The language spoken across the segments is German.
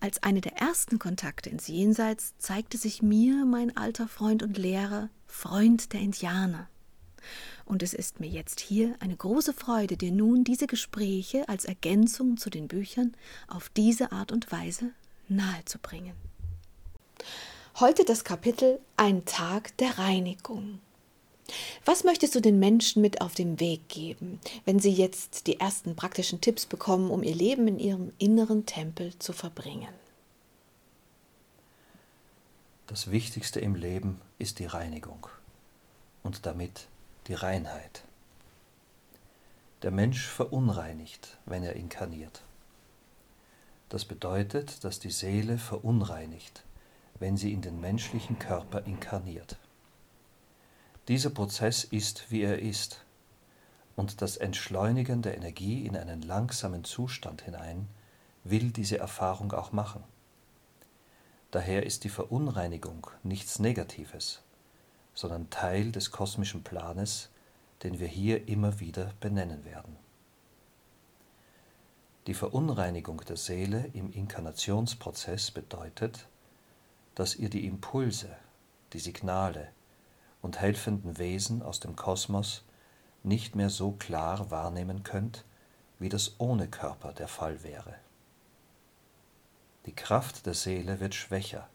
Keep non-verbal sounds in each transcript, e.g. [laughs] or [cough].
Als eine der ersten Kontakte ins Jenseits zeigte sich mir mein alter Freund und Lehrer, Freund der Indianer. Und es ist mir jetzt hier eine große Freude, dir nun diese Gespräche als Ergänzung zu den Büchern auf diese Art und Weise nahezubringen. Heute das Kapitel Ein Tag der Reinigung. Was möchtest du den Menschen mit auf den Weg geben, wenn sie jetzt die ersten praktischen Tipps bekommen, um ihr Leben in ihrem inneren Tempel zu verbringen? Das Wichtigste im Leben ist die Reinigung und damit die Reinheit. Der Mensch verunreinigt, wenn er inkarniert. Das bedeutet, dass die Seele verunreinigt, wenn sie in den menschlichen Körper inkarniert. Dieser Prozess ist, wie er ist, und das Entschleunigen der Energie in einen langsamen Zustand hinein will diese Erfahrung auch machen. Daher ist die Verunreinigung nichts Negatives, sondern Teil des kosmischen Planes, den wir hier immer wieder benennen werden. Die Verunreinigung der Seele im Inkarnationsprozess bedeutet, dass ihr die Impulse, die Signale, und helfenden Wesen aus dem Kosmos nicht mehr so klar wahrnehmen könnt, wie das ohne Körper der Fall wäre. Die Kraft der Seele wird schwächer,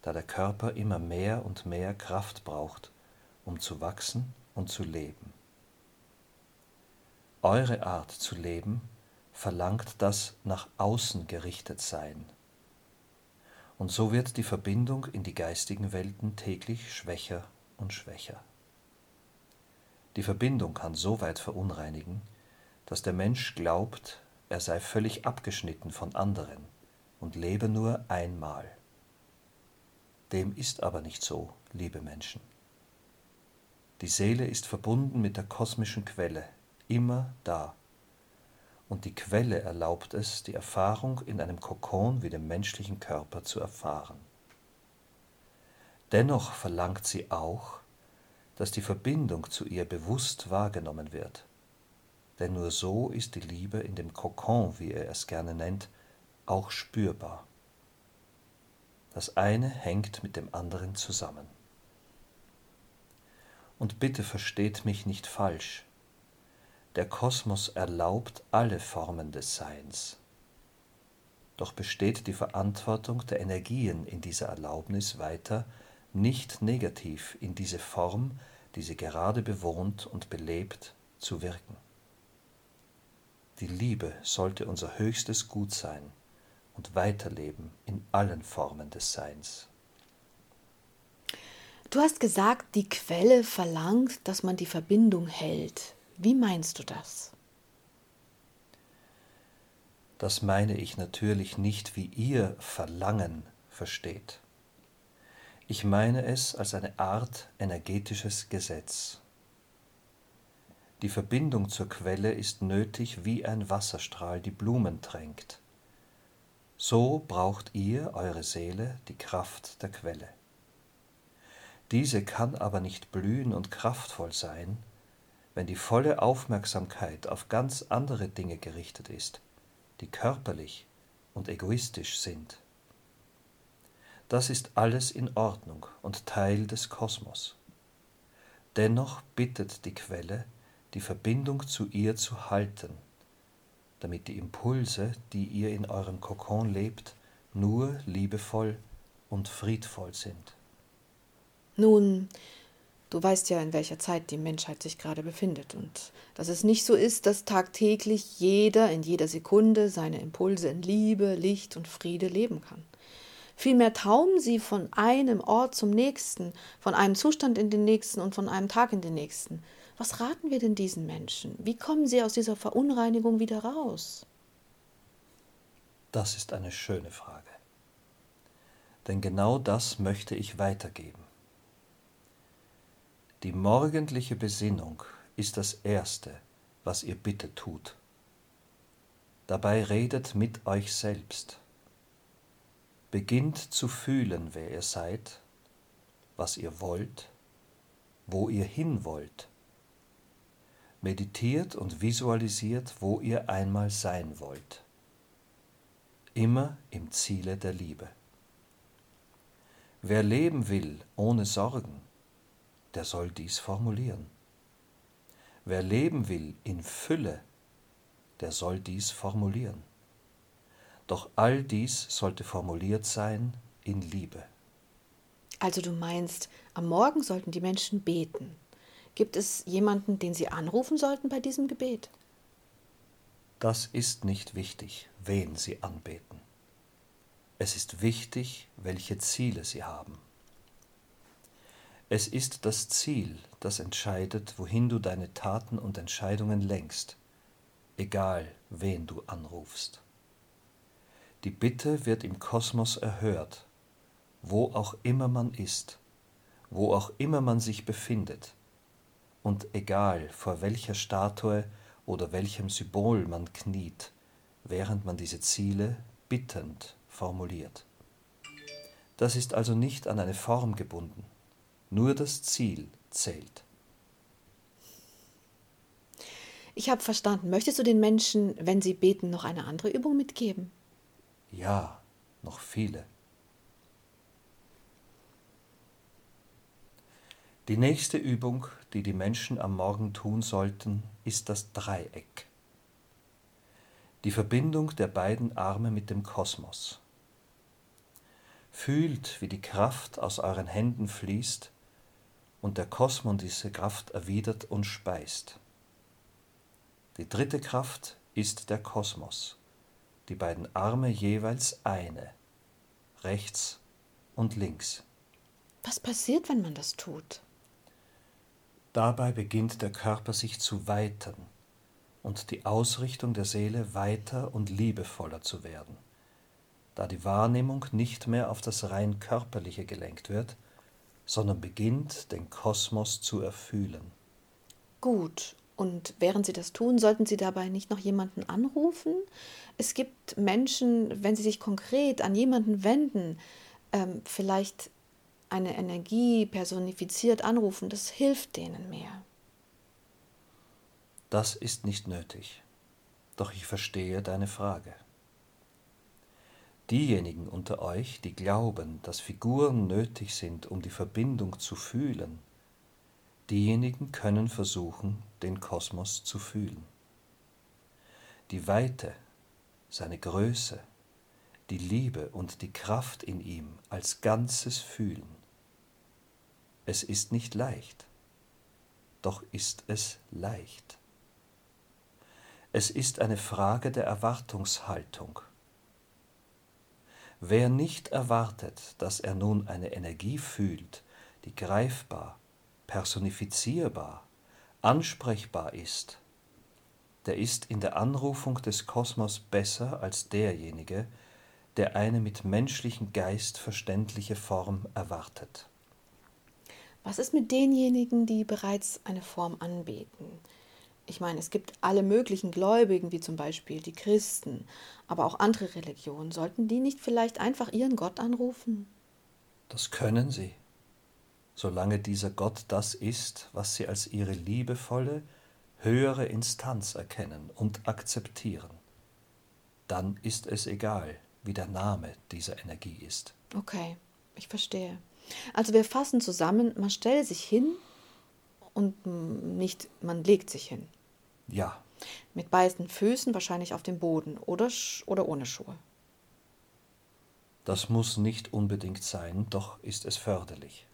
da der Körper immer mehr und mehr Kraft braucht, um zu wachsen und zu leben. Eure Art zu leben verlangt das nach außen gerichtet Sein. Und so wird die Verbindung in die geistigen Welten täglich schwächer und schwächer. Die Verbindung kann so weit verunreinigen, dass der Mensch glaubt, er sei völlig abgeschnitten von anderen und lebe nur einmal. Dem ist aber nicht so, liebe Menschen. Die Seele ist verbunden mit der kosmischen Quelle, immer da. Und die Quelle erlaubt es, die Erfahrung in einem Kokon wie dem menschlichen Körper zu erfahren. Dennoch verlangt sie auch, dass die Verbindung zu ihr bewusst wahrgenommen wird. Denn nur so ist die Liebe in dem Kokon, wie er es gerne nennt, auch spürbar. Das eine hängt mit dem anderen zusammen. Und bitte versteht mich nicht falsch. Der Kosmos erlaubt alle Formen des Seins. Doch besteht die Verantwortung der Energien in dieser Erlaubnis weiter nicht negativ in diese Form, die sie gerade bewohnt und belebt, zu wirken. Die Liebe sollte unser höchstes Gut sein und weiterleben in allen Formen des Seins. Du hast gesagt, die Quelle verlangt, dass man die Verbindung hält. Wie meinst du das? Das meine ich natürlich nicht, wie ihr Verlangen versteht. Ich meine es als eine Art energetisches Gesetz. Die Verbindung zur Quelle ist nötig, wie ein Wasserstrahl die Blumen tränkt. So braucht ihr, eure Seele, die Kraft der Quelle. Diese kann aber nicht blühen und kraftvoll sein, wenn die volle Aufmerksamkeit auf ganz andere Dinge gerichtet ist, die körperlich und egoistisch sind. Das ist alles in Ordnung und Teil des Kosmos. Dennoch bittet die Quelle, die Verbindung zu ihr zu halten, damit die Impulse, die ihr in eurem Kokon lebt, nur liebevoll und friedvoll sind. Nun, du weißt ja, in welcher Zeit die Menschheit sich gerade befindet und dass es nicht so ist, dass tagtäglich jeder in jeder Sekunde seine Impulse in Liebe, Licht und Friede leben kann. Vielmehr taumen sie von einem Ort zum nächsten, von einem Zustand in den nächsten und von einem Tag in den nächsten. Was raten wir denn diesen Menschen? Wie kommen sie aus dieser Verunreinigung wieder raus? Das ist eine schöne Frage. Denn genau das möchte ich weitergeben. Die morgendliche Besinnung ist das Erste, was ihr bitte tut. Dabei redet mit euch selbst. Beginnt zu fühlen, wer ihr seid, was ihr wollt, wo ihr hin wollt. Meditiert und visualisiert, wo ihr einmal sein wollt. Immer im Ziele der Liebe. Wer leben will ohne Sorgen, der soll dies formulieren. Wer leben will in Fülle, der soll dies formulieren. Doch all dies sollte formuliert sein in Liebe. Also du meinst, am Morgen sollten die Menschen beten. Gibt es jemanden, den sie anrufen sollten bei diesem Gebet? Das ist nicht wichtig, wen sie anbeten. Es ist wichtig, welche Ziele sie haben. Es ist das Ziel, das entscheidet, wohin du deine Taten und Entscheidungen lenkst, egal wen du anrufst. Die Bitte wird im Kosmos erhört, wo auch immer man ist, wo auch immer man sich befindet, und egal vor welcher Statue oder welchem Symbol man kniet, während man diese Ziele bittend formuliert. Das ist also nicht an eine Form gebunden, nur das Ziel zählt. Ich habe verstanden. Möchtest du den Menschen, wenn sie beten, noch eine andere Übung mitgeben? Ja, noch viele. Die nächste Übung, die die Menschen am Morgen tun sollten, ist das Dreieck. Die Verbindung der beiden Arme mit dem Kosmos. Fühlt, wie die Kraft aus euren Händen fließt und der Kosmos diese Kraft erwidert und speist. Die dritte Kraft ist der Kosmos, die beiden Arme jeweils eine, rechts und links. Was passiert, wenn man das tut? Dabei beginnt der Körper sich zu weiten und die Ausrichtung der Seele weiter und liebevoller zu werden da die Wahrnehmung nicht mehr auf das rein körperliche gelenkt wird, sondern beginnt, den Kosmos zu erfühlen. Gut, und während Sie das tun, sollten Sie dabei nicht noch jemanden anrufen? Es gibt Menschen, wenn sie sich konkret an jemanden wenden, ähm, vielleicht eine Energie personifiziert anrufen, das hilft denen mehr. Das ist nicht nötig. Doch ich verstehe deine Frage. Diejenigen unter euch, die glauben, dass Figuren nötig sind, um die Verbindung zu fühlen, diejenigen können versuchen, den Kosmos zu fühlen. Die Weite, seine Größe, die Liebe und die Kraft in ihm als Ganzes fühlen. Es ist nicht leicht, doch ist es leicht. Es ist eine Frage der Erwartungshaltung Wer nicht erwartet, dass er nun eine Energie fühlt, die greifbar, personifizierbar, ansprechbar ist, der ist in der Anrufung des Kosmos besser als derjenige, der eine mit menschlichem Geist verständliche Form erwartet. Was ist mit denjenigen, die bereits eine Form anbeten? Ich meine, es gibt alle möglichen Gläubigen, wie zum Beispiel die Christen, aber auch andere Religionen. Sollten die nicht vielleicht einfach ihren Gott anrufen? Das können sie, solange dieser Gott das ist, was sie als ihre liebevolle, höhere Instanz erkennen und akzeptieren. Dann ist es egal, wie der Name dieser Energie ist. Okay, ich verstehe. Also wir fassen zusammen, man stellt sich hin und nicht man legt sich hin. Ja. Mit beiden Füßen wahrscheinlich auf dem Boden oder, oder ohne Schuhe. Das muss nicht unbedingt sein, doch ist es förderlich.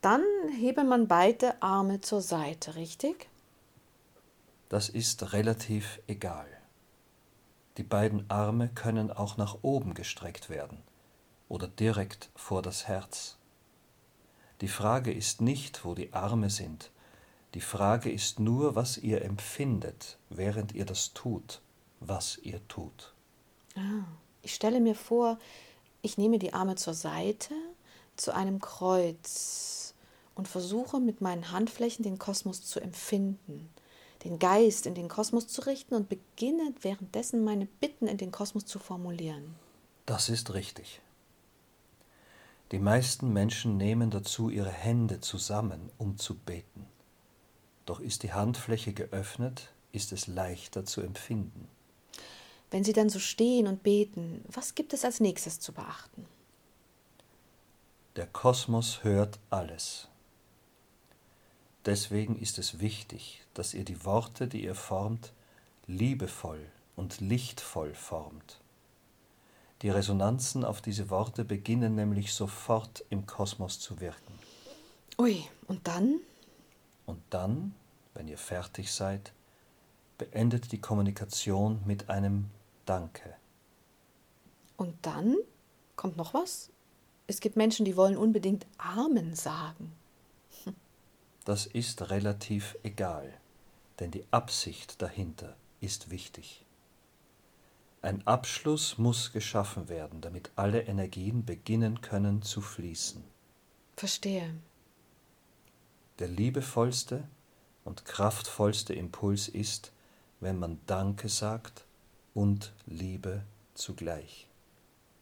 Dann hebe man beide Arme zur Seite, richtig? Das ist relativ egal. Die beiden Arme können auch nach oben gestreckt werden oder direkt vor das Herz. Die Frage ist nicht, wo die Arme sind, die Frage ist nur, was ihr empfindet, während ihr das tut, was ihr tut. Ah, ich stelle mir vor, ich nehme die Arme zur Seite zu einem Kreuz und versuche mit meinen Handflächen den Kosmos zu empfinden, den Geist in den Kosmos zu richten und beginne währenddessen meine Bitten in den Kosmos zu formulieren. Das ist richtig. Die meisten Menschen nehmen dazu ihre Hände zusammen, um zu beten. Doch ist die Handfläche geöffnet, ist es leichter zu empfinden. Wenn Sie dann so stehen und beten, was gibt es als nächstes zu beachten? Der Kosmos hört alles. Deswegen ist es wichtig, dass ihr die Worte, die ihr formt, liebevoll und lichtvoll formt. Die Resonanzen auf diese Worte beginnen nämlich sofort im Kosmos zu wirken. Ui, und dann? Und dann, wenn ihr fertig seid, beendet die Kommunikation mit einem Danke. Und dann kommt noch was? Es gibt Menschen, die wollen unbedingt Amen sagen das ist relativ egal, denn die Absicht dahinter ist wichtig. Ein Abschluss muss geschaffen werden, damit alle Energien beginnen können zu fließen. Verstehe. Der liebevollste und kraftvollste Impuls ist, wenn man Danke sagt und Liebe zugleich.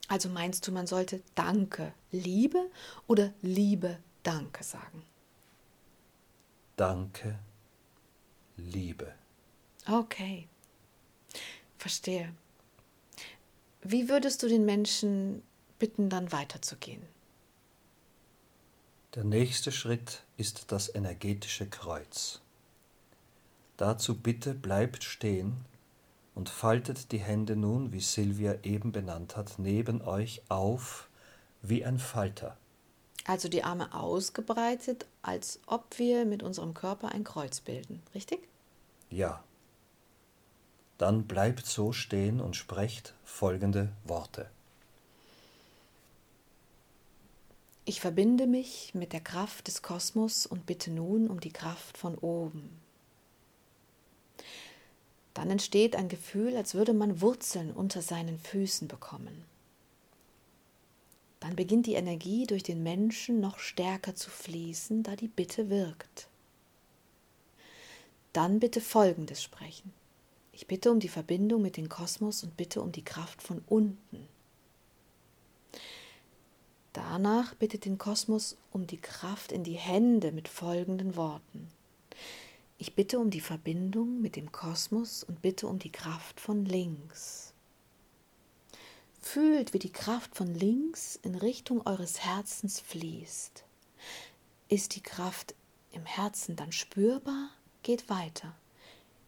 Also meinst du, man sollte Danke, Liebe oder Liebe, Danke sagen? Danke, Liebe. Okay, verstehe. Wie würdest du den Menschen bitten, dann weiterzugehen? Der nächste Schritt ist das energetische Kreuz. Dazu bitte bleibt stehen und faltet die Hände nun, wie Silvia eben benannt hat, neben euch auf wie ein Falter. Also die Arme ausgebreitet, als ob wir mit unserem Körper ein Kreuz bilden, richtig? Ja. Dann bleibt so stehen und sprecht folgende Worte. Ich verbinde mich mit der Kraft des Kosmos und bitte nun um die Kraft von oben. Dann entsteht ein Gefühl, als würde man Wurzeln unter seinen Füßen bekommen dann beginnt die Energie durch den Menschen noch stärker zu fließen, da die Bitte wirkt. Dann bitte Folgendes sprechen. Ich bitte um die Verbindung mit dem Kosmos und bitte um die Kraft von unten. Danach bittet den Kosmos um die Kraft in die Hände mit folgenden Worten. Ich bitte um die Verbindung mit dem Kosmos und bitte um die Kraft von links. Fühlt, wie die Kraft von links in Richtung eures Herzens fließt. Ist die Kraft im Herzen dann spürbar? Geht weiter.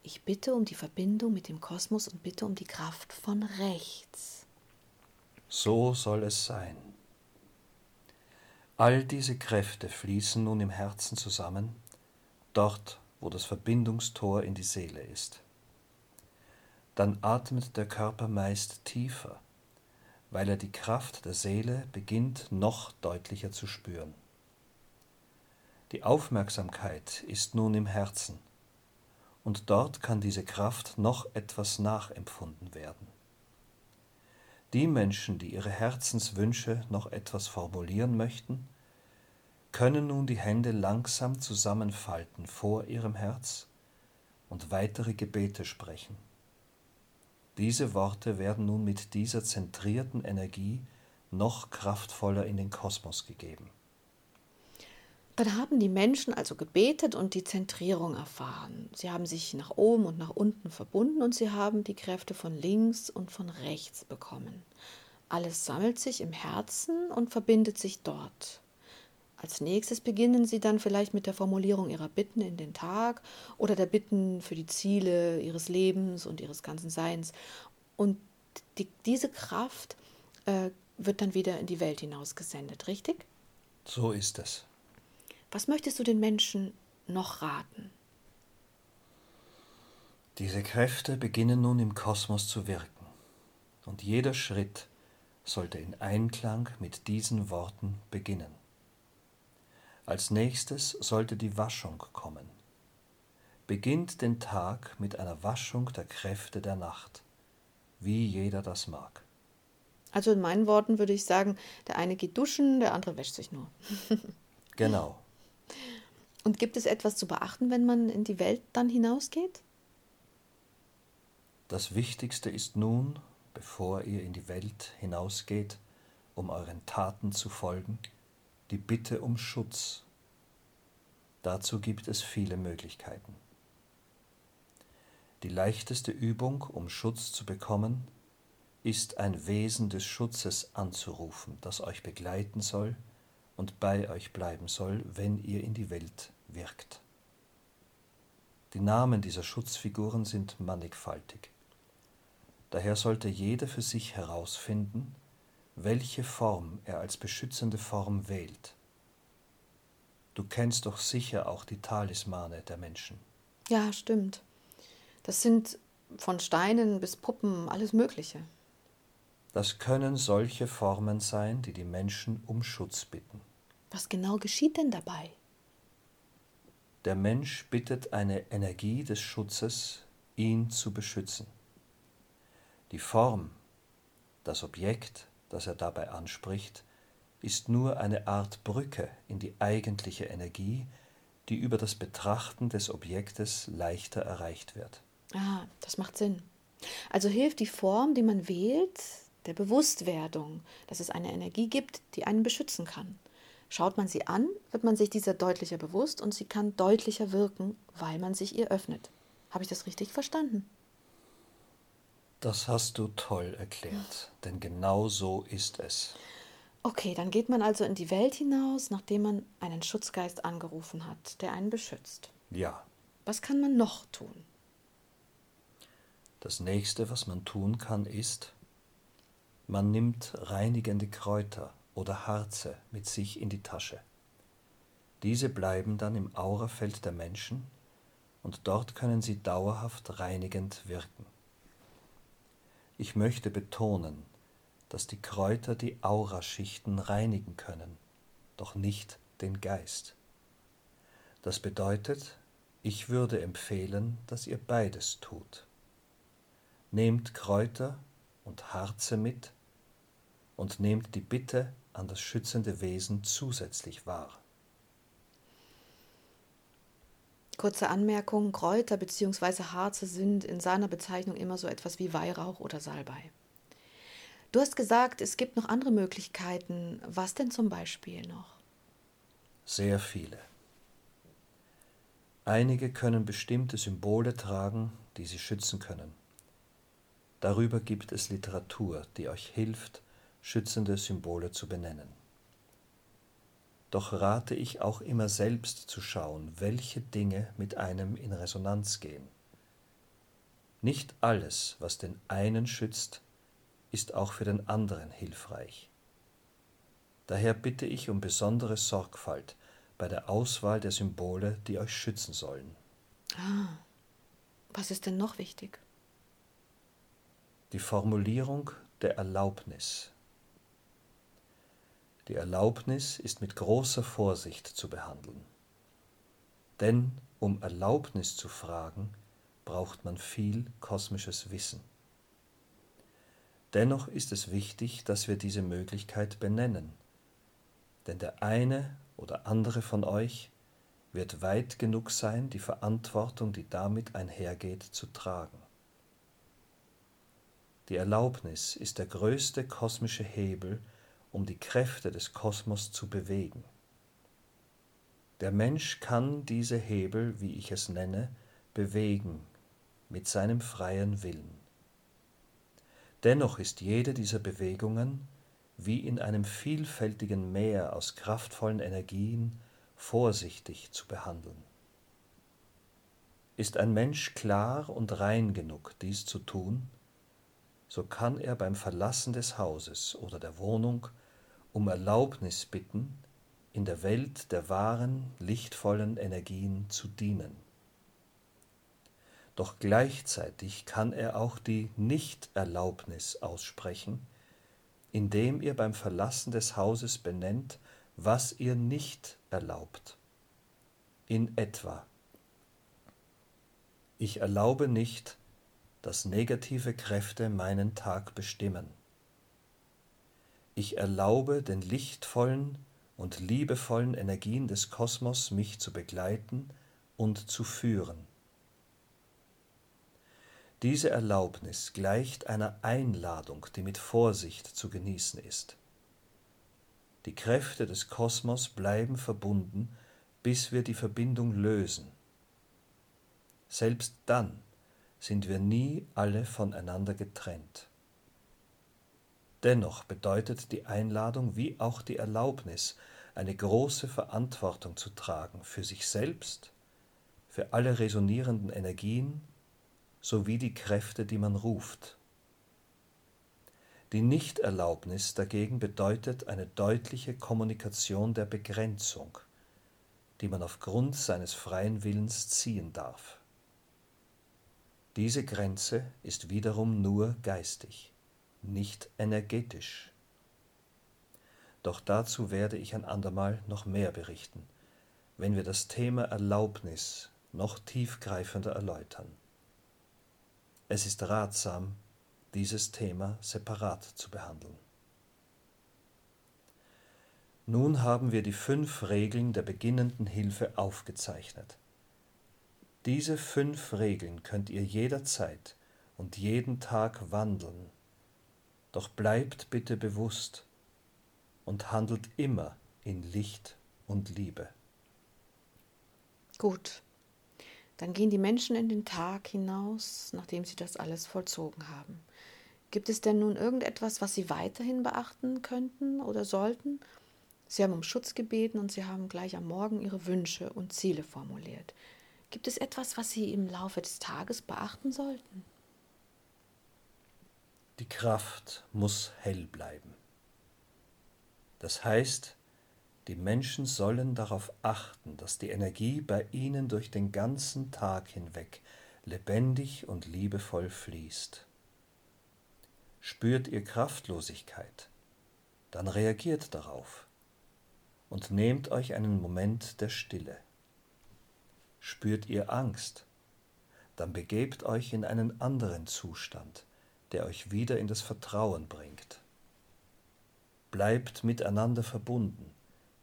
Ich bitte um die Verbindung mit dem Kosmos und bitte um die Kraft von rechts. So soll es sein. All diese Kräfte fließen nun im Herzen zusammen, dort, wo das Verbindungstor in die Seele ist. Dann atmet der Körper meist tiefer weil er die Kraft der Seele beginnt noch deutlicher zu spüren. Die Aufmerksamkeit ist nun im Herzen, und dort kann diese Kraft noch etwas nachempfunden werden. Die Menschen, die ihre Herzenswünsche noch etwas formulieren möchten, können nun die Hände langsam zusammenfalten vor ihrem Herz und weitere Gebete sprechen. Diese Worte werden nun mit dieser zentrierten Energie noch kraftvoller in den Kosmos gegeben. Dann haben die Menschen also gebetet und die Zentrierung erfahren. Sie haben sich nach oben und nach unten verbunden und sie haben die Kräfte von links und von rechts bekommen. Alles sammelt sich im Herzen und verbindet sich dort. Als nächstes beginnen Sie dann vielleicht mit der Formulierung Ihrer Bitten in den Tag oder der Bitten für die Ziele Ihres Lebens und Ihres ganzen Seins. Und die, diese Kraft äh, wird dann wieder in die Welt hinaus gesendet, richtig? So ist es. Was möchtest du den Menschen noch raten? Diese Kräfte beginnen nun im Kosmos zu wirken. Und jeder Schritt sollte in Einklang mit diesen Worten beginnen. Als nächstes sollte die Waschung kommen. Beginnt den Tag mit einer Waschung der Kräfte der Nacht, wie jeder das mag. Also in meinen Worten würde ich sagen, der eine geht duschen, der andere wäscht sich nur. [laughs] genau. Und gibt es etwas zu beachten, wenn man in die Welt dann hinausgeht? Das Wichtigste ist nun, bevor ihr in die Welt hinausgeht, um euren Taten zu folgen, die Bitte um Schutz. Dazu gibt es viele Möglichkeiten. Die leichteste Übung, um Schutz zu bekommen, ist ein Wesen des Schutzes anzurufen, das euch begleiten soll und bei euch bleiben soll, wenn ihr in die Welt wirkt. Die Namen dieser Schutzfiguren sind mannigfaltig. Daher sollte jeder für sich herausfinden, welche Form er als beschützende Form wählt. Du kennst doch sicher auch die Talismane der Menschen. Ja, stimmt. Das sind von Steinen bis Puppen alles Mögliche. Das können solche Formen sein, die die Menschen um Schutz bitten. Was genau geschieht denn dabei? Der Mensch bittet eine Energie des Schutzes, ihn zu beschützen. Die Form, das Objekt, das er dabei anspricht, ist nur eine Art Brücke in die eigentliche Energie, die über das Betrachten des Objektes leichter erreicht wird. Ah, das macht Sinn. Also hilft die Form, die man wählt, der Bewusstwerdung, dass es eine Energie gibt, die einen beschützen kann. Schaut man sie an, wird man sich dieser deutlicher bewusst und sie kann deutlicher wirken, weil man sich ihr öffnet. Habe ich das richtig verstanden? Das hast du toll erklärt, denn genau so ist es. Okay, dann geht man also in die Welt hinaus, nachdem man einen Schutzgeist angerufen hat, der einen beschützt. Ja. Was kann man noch tun? Das nächste, was man tun kann, ist, man nimmt reinigende Kräuter oder Harze mit sich in die Tasche. Diese bleiben dann im Aurafeld der Menschen und dort können sie dauerhaft reinigend wirken. Ich möchte betonen, dass die Kräuter die Auraschichten reinigen können, doch nicht den Geist. Das bedeutet, ich würde empfehlen, dass ihr beides tut. Nehmt Kräuter und Harze mit und nehmt die Bitte an das schützende Wesen zusätzlich wahr. Kurze Anmerkung, Kräuter bzw. Harze sind in seiner Bezeichnung immer so etwas wie Weihrauch oder Salbei. Du hast gesagt, es gibt noch andere Möglichkeiten. Was denn zum Beispiel noch? Sehr viele. Einige können bestimmte Symbole tragen, die sie schützen können. Darüber gibt es Literatur, die euch hilft, schützende Symbole zu benennen. Doch rate ich auch immer selbst zu schauen, welche Dinge mit einem in Resonanz gehen. Nicht alles, was den einen schützt, ist auch für den anderen hilfreich. Daher bitte ich um besondere Sorgfalt bei der Auswahl der Symbole, die euch schützen sollen. Ah, was ist denn noch wichtig? Die Formulierung der Erlaubnis die Erlaubnis ist mit großer Vorsicht zu behandeln. Denn um Erlaubnis zu fragen, braucht man viel kosmisches Wissen. Dennoch ist es wichtig, dass wir diese Möglichkeit benennen, denn der eine oder andere von euch wird weit genug sein, die Verantwortung, die damit einhergeht, zu tragen. Die Erlaubnis ist der größte kosmische Hebel, um die Kräfte des Kosmos zu bewegen. Der Mensch kann diese Hebel, wie ich es nenne, bewegen mit seinem freien Willen. Dennoch ist jede dieser Bewegungen wie in einem vielfältigen Meer aus kraftvollen Energien vorsichtig zu behandeln. Ist ein Mensch klar und rein genug, dies zu tun, so kann er beim Verlassen des Hauses oder der Wohnung um Erlaubnis bitten, in der Welt der wahren, lichtvollen Energien zu dienen. Doch gleichzeitig kann er auch die Nichterlaubnis aussprechen, indem ihr beim Verlassen des Hauses benennt, was ihr nicht erlaubt. In etwa. Ich erlaube nicht, dass negative Kräfte meinen Tag bestimmen. Ich erlaube den lichtvollen, und liebevollen Energien des Kosmos mich zu begleiten und zu führen. Diese Erlaubnis gleicht einer Einladung, die mit Vorsicht zu genießen ist. Die Kräfte des Kosmos bleiben verbunden, bis wir die Verbindung lösen. Selbst dann sind wir nie alle voneinander getrennt. Dennoch bedeutet die Einladung wie auch die Erlaubnis, eine große Verantwortung zu tragen für sich selbst, für alle resonierenden Energien sowie die Kräfte, die man ruft. Die Nichterlaubnis dagegen bedeutet eine deutliche Kommunikation der Begrenzung, die man aufgrund seines freien Willens ziehen darf. Diese Grenze ist wiederum nur geistig nicht energetisch. Doch dazu werde ich ein andermal noch mehr berichten, wenn wir das Thema Erlaubnis noch tiefgreifender erläutern. Es ist ratsam, dieses Thema separat zu behandeln. Nun haben wir die fünf Regeln der beginnenden Hilfe aufgezeichnet. Diese fünf Regeln könnt ihr jederzeit und jeden Tag wandeln doch bleibt bitte bewusst und handelt immer in Licht und Liebe. Gut, dann gehen die Menschen in den Tag hinaus, nachdem sie das alles vollzogen haben. Gibt es denn nun irgendetwas, was Sie weiterhin beachten könnten oder sollten? Sie haben um Schutz gebeten und Sie haben gleich am Morgen Ihre Wünsche und Ziele formuliert. Gibt es etwas, was Sie im Laufe des Tages beachten sollten? Die Kraft muss hell bleiben. Das heißt, die Menschen sollen darauf achten, dass die Energie bei ihnen durch den ganzen Tag hinweg lebendig und liebevoll fließt. Spürt ihr Kraftlosigkeit, dann reagiert darauf und nehmt euch einen Moment der Stille. Spürt ihr Angst, dann begebt euch in einen anderen Zustand, der euch wieder in das Vertrauen bringt. Bleibt miteinander verbunden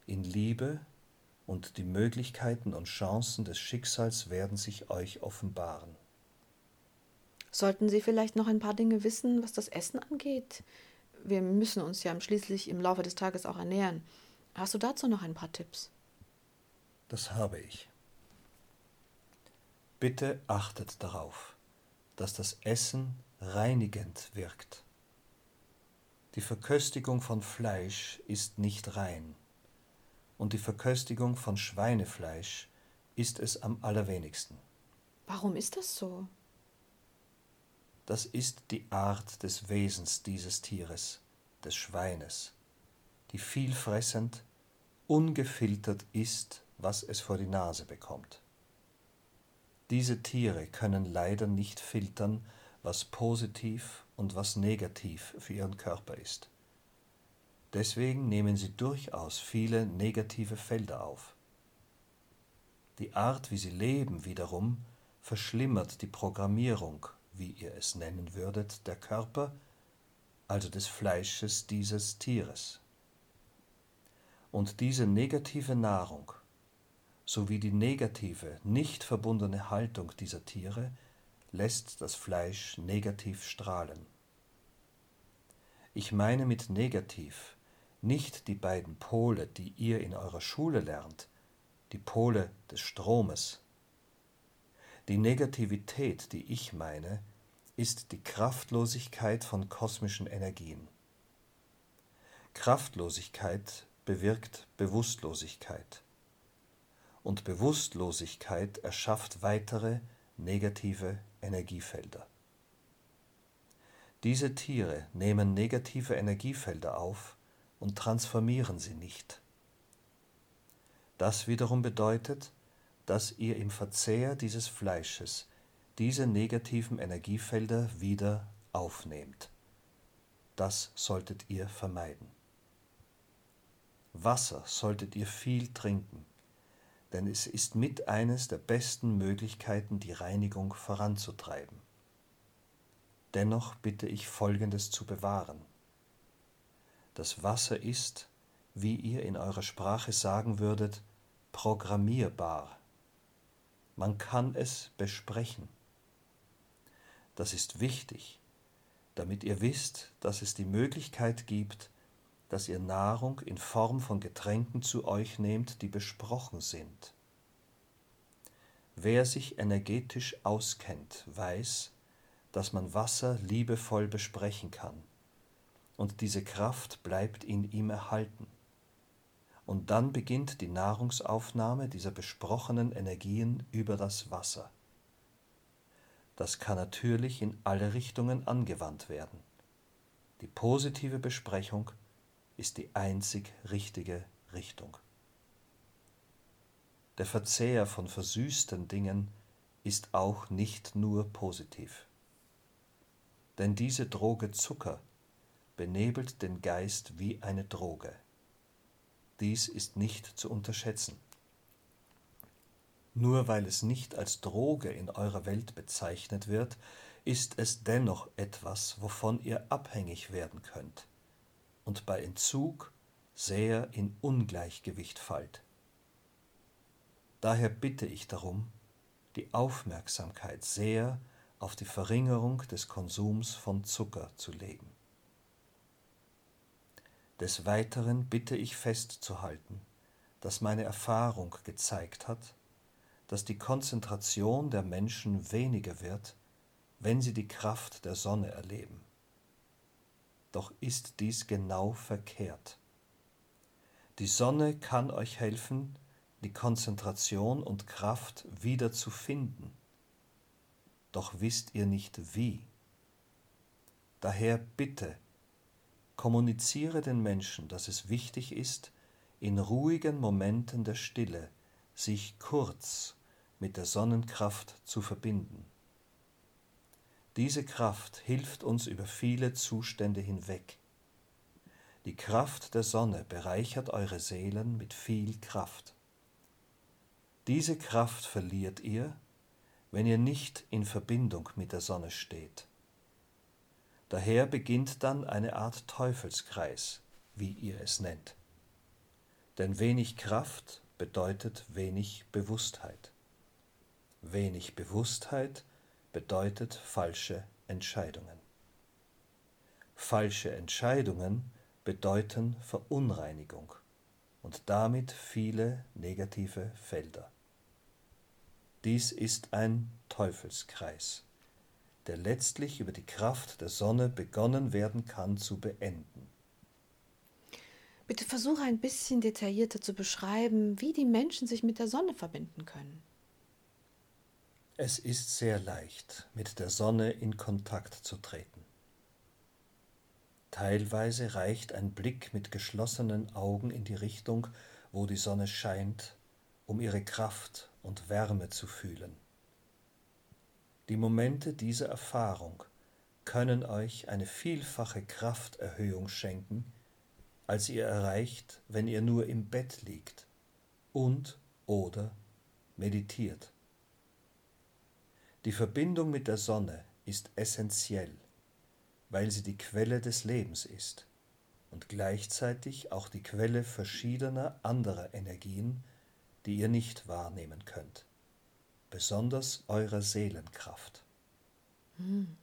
in Liebe und die Möglichkeiten und Chancen des Schicksals werden sich euch offenbaren. Sollten Sie vielleicht noch ein paar Dinge wissen, was das Essen angeht? Wir müssen uns ja schließlich im Laufe des Tages auch ernähren. Hast du dazu noch ein paar Tipps? Das habe ich. Bitte achtet darauf, dass das Essen reinigend wirkt. Die Verköstigung von Fleisch ist nicht rein, und die Verköstigung von Schweinefleisch ist es am allerwenigsten. Warum ist das so? Das ist die Art des Wesens dieses Tieres, des Schweines, die vielfressend, ungefiltert isst, was es vor die Nase bekommt. Diese Tiere können leider nicht filtern, was positiv und was negativ für ihren Körper ist. Deswegen nehmen sie durchaus viele negative Felder auf. Die Art, wie sie leben, wiederum verschlimmert die Programmierung, wie ihr es nennen würdet, der Körper, also des Fleisches dieses Tieres. Und diese negative Nahrung sowie die negative, nicht verbundene Haltung dieser Tiere lässt das Fleisch negativ strahlen. Ich meine mit negativ nicht die beiden Pole, die ihr in eurer Schule lernt, die Pole des Stromes. Die Negativität, die ich meine, ist die Kraftlosigkeit von kosmischen Energien. Kraftlosigkeit bewirkt Bewusstlosigkeit. Und Bewusstlosigkeit erschafft weitere negative Energiefelder. Diese Tiere nehmen negative Energiefelder auf und transformieren sie nicht. Das wiederum bedeutet, dass ihr im Verzehr dieses Fleisches diese negativen Energiefelder wieder aufnehmt. Das solltet ihr vermeiden. Wasser solltet ihr viel trinken, denn es ist mit eines der besten Möglichkeiten, die Reinigung voranzutreiben. Dennoch bitte ich Folgendes zu bewahren. Das Wasser ist, wie ihr in eurer Sprache sagen würdet, programmierbar. Man kann es besprechen. Das ist wichtig, damit ihr wisst, dass es die Möglichkeit gibt, dass ihr Nahrung in Form von Getränken zu euch nehmt, die besprochen sind. Wer sich energetisch auskennt, weiß, dass man Wasser liebevoll besprechen kann, und diese Kraft bleibt in ihm erhalten. Und dann beginnt die Nahrungsaufnahme dieser besprochenen Energien über das Wasser. Das kann natürlich in alle Richtungen angewandt werden. Die positive Besprechung ist die einzig richtige Richtung. Der Verzehr von versüßten Dingen ist auch nicht nur positiv. Denn diese Droge Zucker benebelt den Geist wie eine Droge. Dies ist nicht zu unterschätzen. Nur weil es nicht als Droge in eurer Welt bezeichnet wird, ist es dennoch etwas, wovon ihr abhängig werden könnt und bei Entzug sehr in Ungleichgewicht fallt. Daher bitte ich darum, die Aufmerksamkeit sehr auf die Verringerung des Konsums von Zucker zu legen. Des Weiteren bitte ich festzuhalten, dass meine Erfahrung gezeigt hat, dass die Konzentration der Menschen weniger wird, wenn sie die Kraft der Sonne erleben. Doch ist dies genau verkehrt. Die Sonne kann euch helfen, die Konzentration und Kraft wieder zu finden. Doch wisst ihr nicht wie. Daher bitte, kommuniziere den Menschen, dass es wichtig ist, in ruhigen Momenten der Stille sich kurz mit der Sonnenkraft zu verbinden. Diese Kraft hilft uns über viele Zustände hinweg. Die Kraft der Sonne bereichert eure Seelen mit viel Kraft. Diese Kraft verliert ihr, wenn ihr nicht in Verbindung mit der Sonne steht. Daher beginnt dann eine Art Teufelskreis, wie ihr es nennt. Denn wenig Kraft bedeutet wenig Bewusstheit. Wenig Bewusstheit bedeutet falsche Entscheidungen. Falsche Entscheidungen bedeuten Verunreinigung und damit viele negative Felder. Dies ist ein Teufelskreis, der letztlich über die Kraft der Sonne begonnen werden kann zu beenden. Bitte versuche ein bisschen detaillierter zu beschreiben, wie die Menschen sich mit der Sonne verbinden können. Es ist sehr leicht, mit der Sonne in Kontakt zu treten. Teilweise reicht ein Blick mit geschlossenen Augen in die Richtung, wo die Sonne scheint, um ihre Kraft und Wärme zu fühlen. Die Momente dieser Erfahrung können euch eine vielfache Krafterhöhung schenken, als ihr erreicht, wenn ihr nur im Bett liegt und oder meditiert. Die Verbindung mit der Sonne ist essentiell, weil sie die Quelle des Lebens ist und gleichzeitig auch die Quelle verschiedener anderer Energien, die ihr nicht wahrnehmen könnt, besonders eurer Seelenkraft. Hm.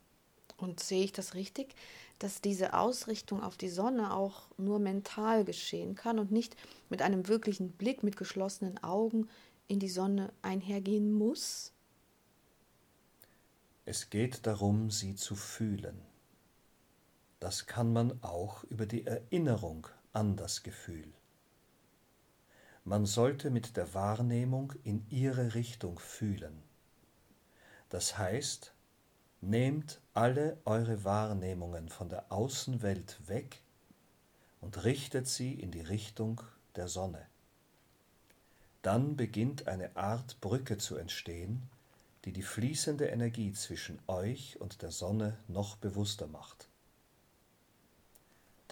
Und sehe ich das richtig, dass diese Ausrichtung auf die Sonne auch nur mental geschehen kann und nicht mit einem wirklichen Blick mit geschlossenen Augen in die Sonne einhergehen muss? Es geht darum, sie zu fühlen. Das kann man auch über die Erinnerung an das Gefühl. Man sollte mit der Wahrnehmung in ihre Richtung fühlen. Das heißt, nehmt alle eure Wahrnehmungen von der Außenwelt weg und richtet sie in die Richtung der Sonne. Dann beginnt eine Art Brücke zu entstehen, die die fließende Energie zwischen euch und der Sonne noch bewusster macht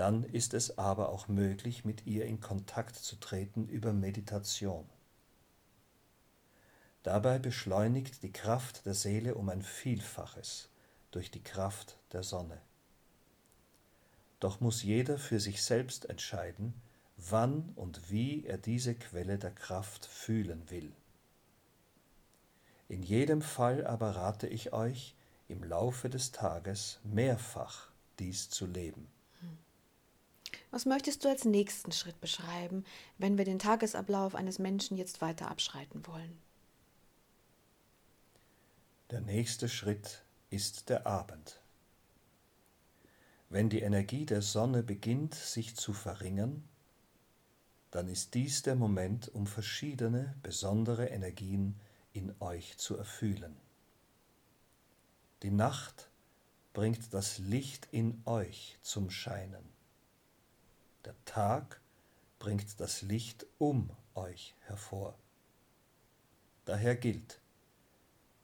dann ist es aber auch möglich, mit ihr in Kontakt zu treten über Meditation. Dabei beschleunigt die Kraft der Seele um ein Vielfaches durch die Kraft der Sonne. Doch muss jeder für sich selbst entscheiden, wann und wie er diese Quelle der Kraft fühlen will. In jedem Fall aber rate ich euch, im Laufe des Tages mehrfach dies zu leben. Was möchtest du als nächsten Schritt beschreiben, wenn wir den Tagesablauf eines Menschen jetzt weiter abschreiten wollen? Der nächste Schritt ist der Abend. Wenn die Energie der Sonne beginnt sich zu verringern, dann ist dies der Moment, um verschiedene besondere Energien in euch zu erfühlen. Die Nacht bringt das Licht in euch zum Scheinen. Der Tag bringt das Licht um euch hervor. Daher gilt,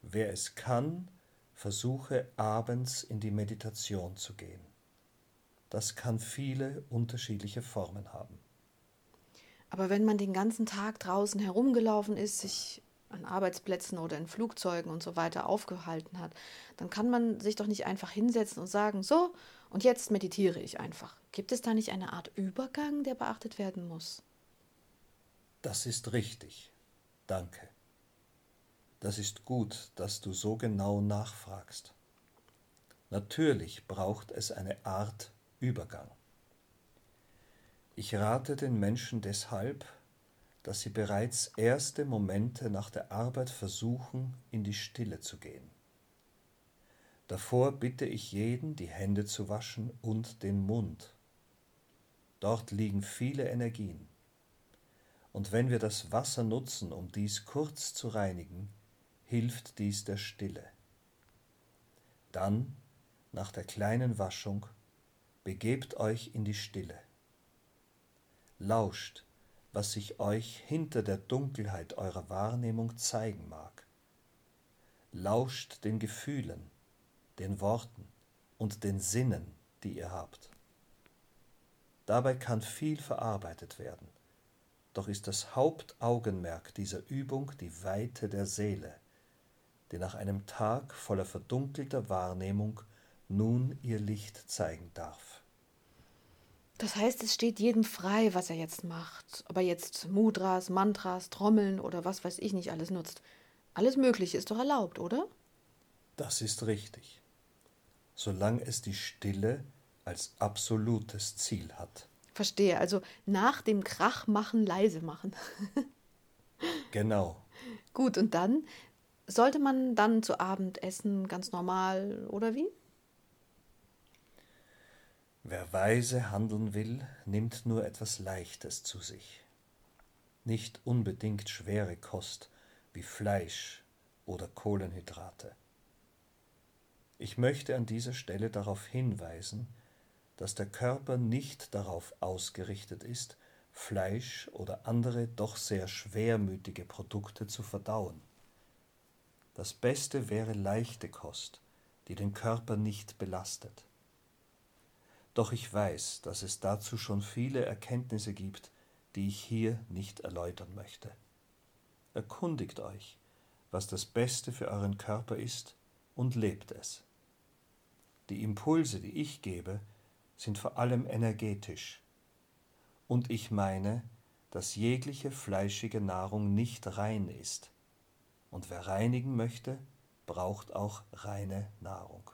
wer es kann, versuche abends in die Meditation zu gehen. Das kann viele unterschiedliche Formen haben. Aber wenn man den ganzen Tag draußen herumgelaufen ist, sich an Arbeitsplätzen oder in Flugzeugen und so weiter aufgehalten hat, dann kann man sich doch nicht einfach hinsetzen und sagen, so, und jetzt meditiere ich einfach. Gibt es da nicht eine Art Übergang, der beachtet werden muss? Das ist richtig. Danke. Das ist gut, dass du so genau nachfragst. Natürlich braucht es eine Art Übergang. Ich rate den Menschen deshalb, dass sie bereits erste Momente nach der Arbeit versuchen, in die Stille zu gehen. Davor bitte ich jeden, die Hände zu waschen und den Mund. Dort liegen viele Energien. Und wenn wir das Wasser nutzen, um dies kurz zu reinigen, hilft dies der Stille. Dann, nach der kleinen Waschung, begebt euch in die Stille. Lauscht was sich euch hinter der Dunkelheit eurer Wahrnehmung zeigen mag. Lauscht den Gefühlen, den Worten und den Sinnen, die ihr habt. Dabei kann viel verarbeitet werden, doch ist das Hauptaugenmerk dieser Übung die Weite der Seele, die nach einem Tag voller verdunkelter Wahrnehmung nun ihr Licht zeigen darf. Das heißt, es steht jedem frei, was er jetzt macht. Ob er jetzt Mudras, Mantras, Trommeln oder was weiß ich nicht alles nutzt. Alles Mögliche ist doch erlaubt, oder? Das ist richtig. Solange es die Stille als absolutes Ziel hat. Verstehe. Also nach dem Krach machen, leise machen. [laughs] genau. Gut, und dann? Sollte man dann zu Abend essen, ganz normal, oder wie? Wer weise handeln will, nimmt nur etwas Leichtes zu sich. Nicht unbedingt schwere Kost wie Fleisch oder Kohlenhydrate. Ich möchte an dieser Stelle darauf hinweisen, dass der Körper nicht darauf ausgerichtet ist, Fleisch oder andere doch sehr schwermütige Produkte zu verdauen. Das Beste wäre leichte Kost, die den Körper nicht belastet. Doch ich weiß, dass es dazu schon viele Erkenntnisse gibt, die ich hier nicht erläutern möchte. Erkundigt euch, was das Beste für euren Körper ist, und lebt es. Die Impulse, die ich gebe, sind vor allem energetisch. Und ich meine, dass jegliche fleischige Nahrung nicht rein ist. Und wer reinigen möchte, braucht auch reine Nahrung.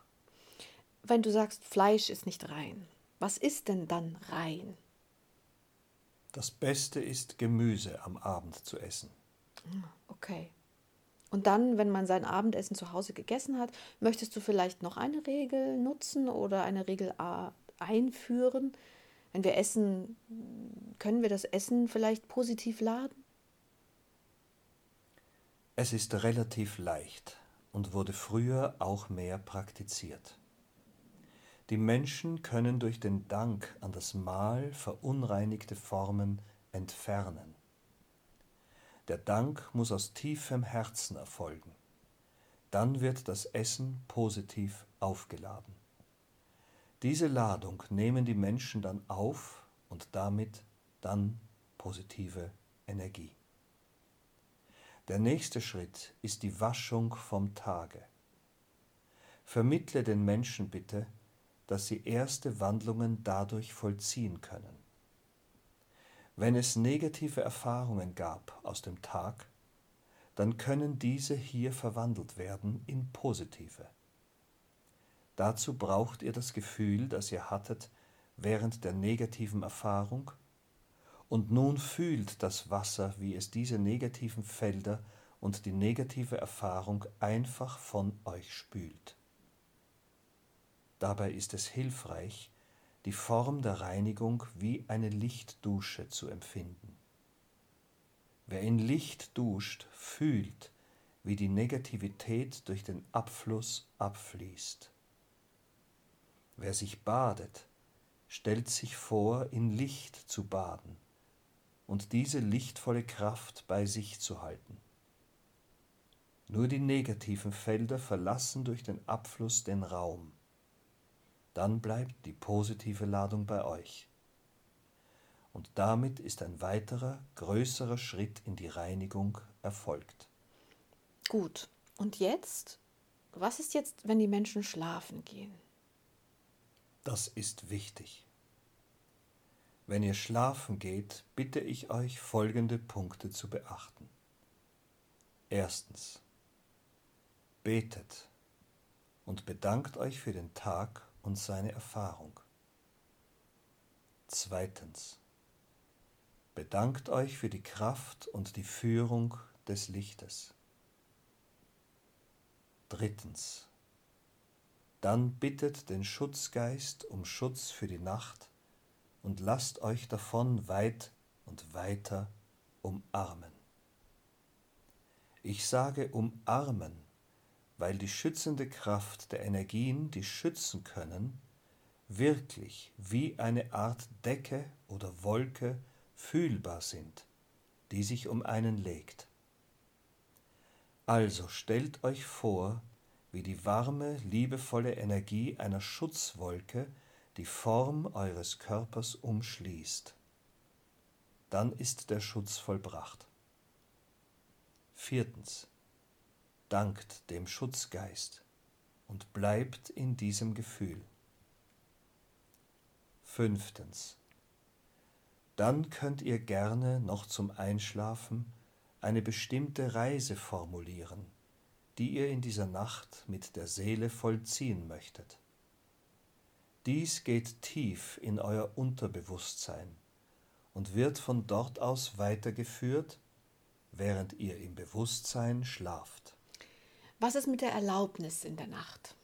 Wenn du sagst, Fleisch ist nicht rein, was ist denn dann rein? Das Beste ist Gemüse am Abend zu essen. Okay. Und dann, wenn man sein Abendessen zu Hause gegessen hat, möchtest du vielleicht noch eine Regel nutzen oder eine Regel einführen? Wenn wir essen, können wir das Essen vielleicht positiv laden? Es ist relativ leicht und wurde früher auch mehr praktiziert. Die Menschen können durch den Dank an das Mahl verunreinigte Formen entfernen. Der Dank muss aus tiefem Herzen erfolgen. Dann wird das Essen positiv aufgeladen. Diese Ladung nehmen die Menschen dann auf und damit dann positive Energie. Der nächste Schritt ist die Waschung vom Tage. Vermittle den Menschen bitte, dass sie erste Wandlungen dadurch vollziehen können. Wenn es negative Erfahrungen gab aus dem Tag, dann können diese hier verwandelt werden in positive. Dazu braucht ihr das Gefühl, das ihr hattet während der negativen Erfahrung, und nun fühlt das Wasser, wie es diese negativen Felder und die negative Erfahrung einfach von euch spült. Dabei ist es hilfreich, die Form der Reinigung wie eine Lichtdusche zu empfinden. Wer in Licht duscht, fühlt, wie die Negativität durch den Abfluss abfließt. Wer sich badet, stellt sich vor, in Licht zu baden und diese lichtvolle Kraft bei sich zu halten. Nur die negativen Felder verlassen durch den Abfluss den Raum. Dann bleibt die positive Ladung bei euch. Und damit ist ein weiterer, größerer Schritt in die Reinigung erfolgt. Gut, und jetzt? Was ist jetzt, wenn die Menschen schlafen gehen? Das ist wichtig. Wenn ihr schlafen geht, bitte ich euch folgende Punkte zu beachten. Erstens. Betet und bedankt euch für den Tag und seine Erfahrung. Zweitens. Bedankt euch für die Kraft und die Führung des Lichtes. Drittens. Dann bittet den Schutzgeist um Schutz für die Nacht und lasst euch davon weit und weiter umarmen. Ich sage umarmen, weil die schützende Kraft der Energien, die schützen können, wirklich wie eine Art Decke oder Wolke fühlbar sind, die sich um einen legt. Also stellt euch vor, wie die warme, liebevolle Energie einer Schutzwolke die Form eures Körpers umschließt. Dann ist der Schutz vollbracht. Viertens. Dankt dem Schutzgeist und bleibt in diesem Gefühl. Fünftens. Dann könnt ihr gerne noch zum Einschlafen eine bestimmte Reise formulieren die ihr in dieser Nacht mit der Seele vollziehen möchtet. Dies geht tief in euer Unterbewusstsein und wird von dort aus weitergeführt, während ihr im Bewusstsein schlaft. Was ist mit der Erlaubnis in der Nacht?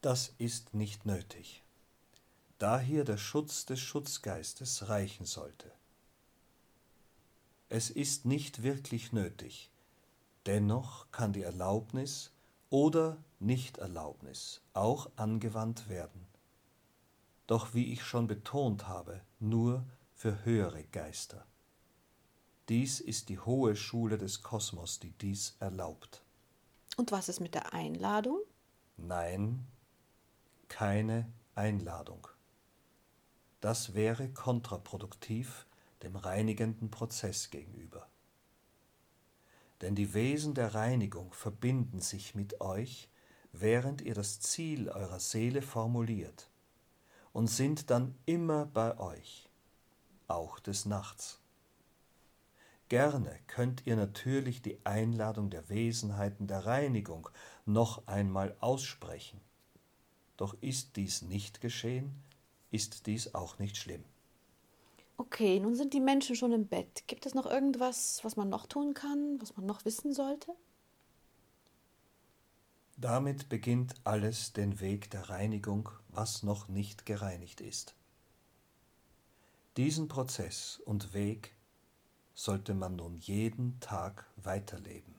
Das ist nicht nötig, da hier der Schutz des Schutzgeistes reichen sollte. Es ist nicht wirklich nötig, Dennoch kann die Erlaubnis oder Nichterlaubnis auch angewandt werden. Doch wie ich schon betont habe, nur für höhere Geister. Dies ist die hohe Schule des Kosmos, die dies erlaubt. Und was ist mit der Einladung? Nein, keine Einladung. Das wäre kontraproduktiv dem reinigenden Prozess gegenüber denn die Wesen der Reinigung verbinden sich mit euch, während ihr das Ziel eurer Seele formuliert, und sind dann immer bei euch, auch des Nachts. Gerne könnt ihr natürlich die Einladung der Wesenheiten der Reinigung noch einmal aussprechen. Doch ist dies nicht geschehen, ist dies auch nicht schlimm. Okay, nun sind die Menschen schon im Bett. Gibt es noch irgendwas, was man noch tun kann, was man noch wissen sollte? Damit beginnt alles den Weg der Reinigung, was noch nicht gereinigt ist. Diesen Prozess und Weg sollte man nun jeden Tag weiterleben.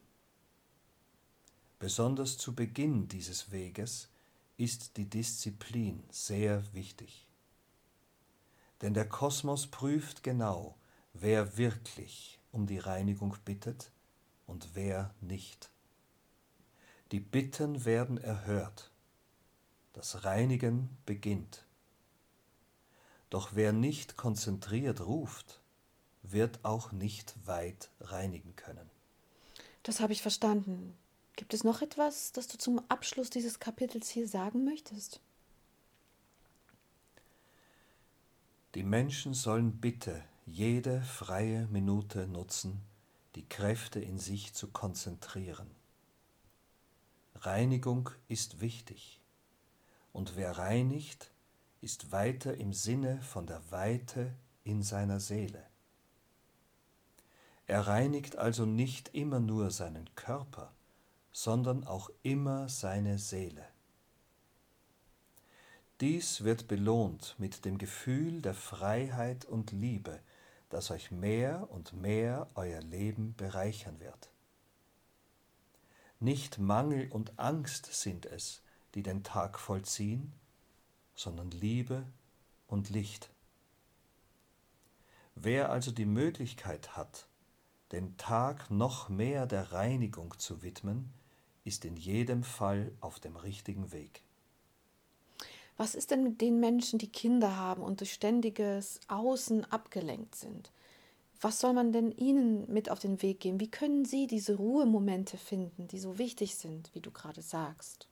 Besonders zu Beginn dieses Weges ist die Disziplin sehr wichtig. Denn der Kosmos prüft genau, wer wirklich um die Reinigung bittet und wer nicht. Die Bitten werden erhört, das Reinigen beginnt. Doch wer nicht konzentriert ruft, wird auch nicht weit reinigen können. Das habe ich verstanden. Gibt es noch etwas, das du zum Abschluss dieses Kapitels hier sagen möchtest? Die Menschen sollen bitte jede freie Minute nutzen, die Kräfte in sich zu konzentrieren. Reinigung ist wichtig, und wer reinigt, ist weiter im Sinne von der Weite in seiner Seele. Er reinigt also nicht immer nur seinen Körper, sondern auch immer seine Seele. Dies wird belohnt mit dem Gefühl der Freiheit und Liebe, das euch mehr und mehr euer Leben bereichern wird. Nicht Mangel und Angst sind es, die den Tag vollziehen, sondern Liebe und Licht. Wer also die Möglichkeit hat, den Tag noch mehr der Reinigung zu widmen, ist in jedem Fall auf dem richtigen Weg. Was ist denn mit den Menschen, die Kinder haben und durch ständiges Außen abgelenkt sind? Was soll man denn ihnen mit auf den Weg geben? Wie können sie diese Ruhemomente finden, die so wichtig sind, wie du gerade sagst?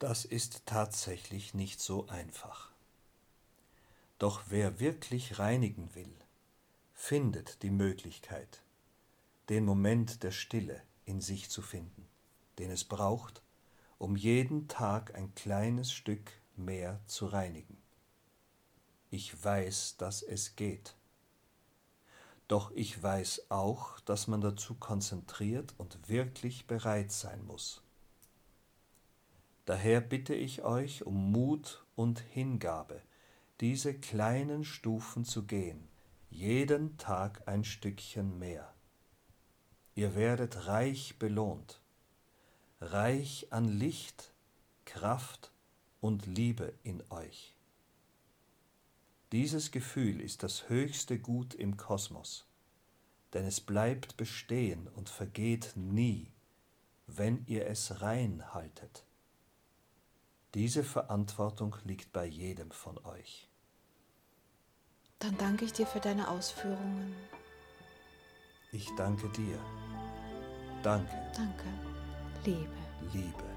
Das ist tatsächlich nicht so einfach. Doch wer wirklich reinigen will, findet die Möglichkeit, den Moment der Stille in sich zu finden, den es braucht, um jeden Tag ein kleines Stück mehr zu reinigen. Ich weiß, dass es geht. Doch ich weiß auch, dass man dazu konzentriert und wirklich bereit sein muss. Daher bitte ich euch um Mut und Hingabe, diese kleinen Stufen zu gehen, jeden Tag ein Stückchen mehr. Ihr werdet reich belohnt reich an Licht, Kraft und Liebe in euch. Dieses Gefühl ist das höchste Gut im Kosmos, denn es bleibt bestehen und vergeht nie, wenn ihr es rein haltet. Diese Verantwortung liegt bei jedem von euch. Dann danke ich dir für deine Ausführungen. Ich danke dir. Danke. Danke. Liebe. Liebe.